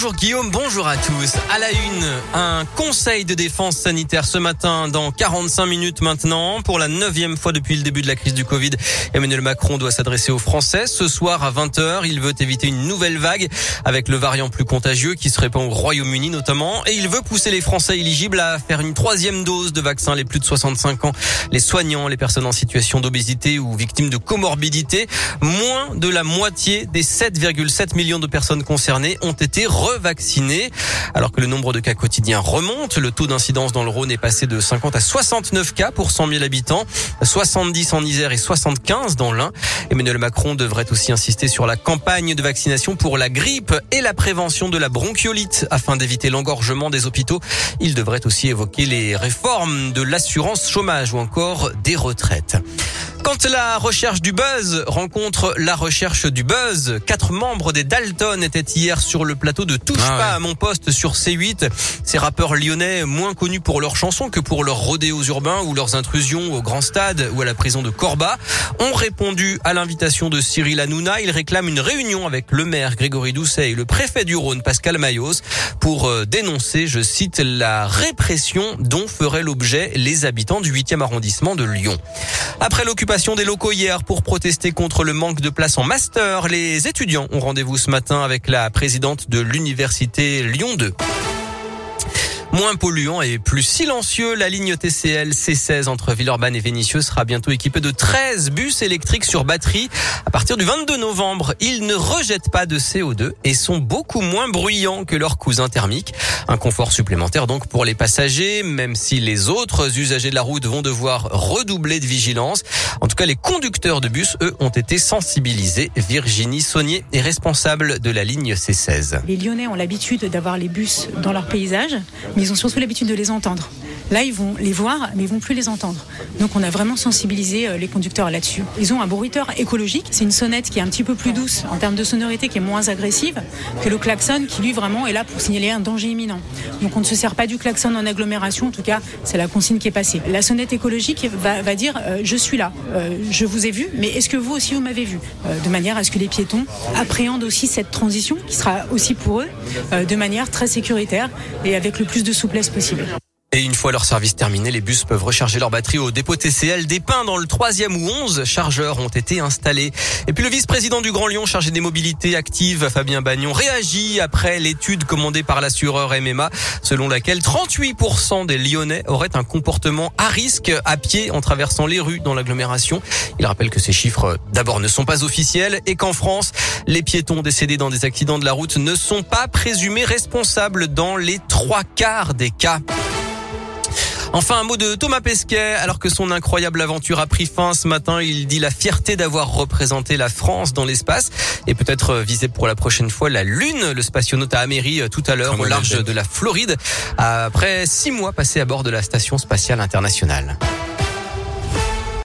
Bonjour Guillaume, bonjour à tous. À la une, un conseil de défense sanitaire ce matin dans 45 minutes maintenant. Pour la neuvième fois depuis le début de la crise du Covid, Emmanuel Macron doit s'adresser aux Français. Ce soir à 20h, il veut éviter une nouvelle vague avec le variant plus contagieux qui se répand au Royaume-Uni notamment. Et il veut pousser les Français éligibles à faire une troisième dose de vaccin, les plus de 65 ans, les soignants, les personnes en situation d'obésité ou victimes de comorbidité. Moins de la moitié des 7,7 millions de personnes concernées ont été revaccinés. Alors que le nombre de cas quotidiens remonte, le taux d'incidence dans le Rhône est passé de 50 à 69 cas pour 100 000 habitants, 70 en Isère et 75 dans l'Ain. Emmanuel Macron devrait aussi insister sur la campagne de vaccination pour la grippe et la prévention de la bronchiolite afin d'éviter l'engorgement des hôpitaux. Il devrait aussi évoquer les réformes de l'assurance chômage ou encore des retraites. Quand la recherche du buzz rencontre la recherche du buzz, quatre membres des Dalton étaient hier sur le plateau de Touche Ah pas à mon poste sur C8. Ces rappeurs lyonnais, moins connus pour leurs chansons que pour leurs rodéos urbains ou leurs intrusions au grand stade ou à la prison de Corba, ont répondu à l'invitation de Cyril Hanouna. Ils réclament une réunion avec le maire Grégory Doucet et le préfet du Rhône Pascal Mayos pour euh, dénoncer, je cite, la répression dont feraient l'objet les habitants du 8e arrondissement de Lyon. Après l'occupation des locaux hier pour protester contre le manque de place en master, les étudiants ont rendez-vous ce matin avec la présidente de l'université Lyon 2. Moins polluant et plus silencieux, la ligne TCL C16 entre Villeurbanne et Vénissieux sera bientôt équipée de 13 bus électriques sur batterie. À partir du 22 novembre, ils ne rejettent pas de CO2 et sont beaucoup moins bruyants que leurs cousins thermiques. Un confort supplémentaire donc pour les passagers, même si les autres usagers de la route vont devoir redoubler de vigilance. En tout cas, les conducteurs de bus, eux, ont été sensibilisés. Virginie Saunier est responsable de la ligne C16. Les Lyonnais ont l'habitude d'avoir les bus dans leur paysage, ils ont surtout l'habitude de les entendre. Là, ils vont les voir, mais ils vont plus les entendre. Donc, on a vraiment sensibilisé euh, les conducteurs là-dessus. Ils ont un bruiteur écologique. C'est une sonnette qui est un petit peu plus douce en termes de sonorité, qui est moins agressive que le klaxon, qui lui vraiment est là pour signaler un danger imminent. Donc, on ne se sert pas du klaxon en agglomération. En tout cas, c'est la consigne qui est passée. La sonnette écologique va, va dire euh, je suis là, euh, je vous ai vu, mais est-ce que vous aussi vous m'avez vu? De manière à ce que les piétons appréhendent aussi cette transition, qui sera aussi pour eux de manière très sécuritaire et avec le plus de souplesse possible. Et une fois leur service terminé, les bus peuvent recharger leur batterie au dépôt TCL des Pins dans le troisième ou 11 chargeurs ont été installés. Et puis le vice-président du Grand Lyon chargé des mobilités actives, Fabien Bagnon, réagit après l'étude commandée par l'assureur MMA selon laquelle 38% des Lyonnais auraient un comportement à risque à pied en traversant les rues dans l'agglomération. Il rappelle que ces chiffres d'abord ne sont pas officiels et qu'en France, les piétons décédés dans des accidents de la route ne sont pas présumés responsables dans les trois quarts des cas. Enfin, un mot de Thomas Pesquet. Alors que son incroyable aventure a pris fin ce matin, il dit la fierté d'avoir représenté la France dans l'espace et peut-être viser pour la prochaine fois la Lune. Le spationaute a améri tout à l'heure au large de la Floride après six mois passés à bord de la station spatiale internationale.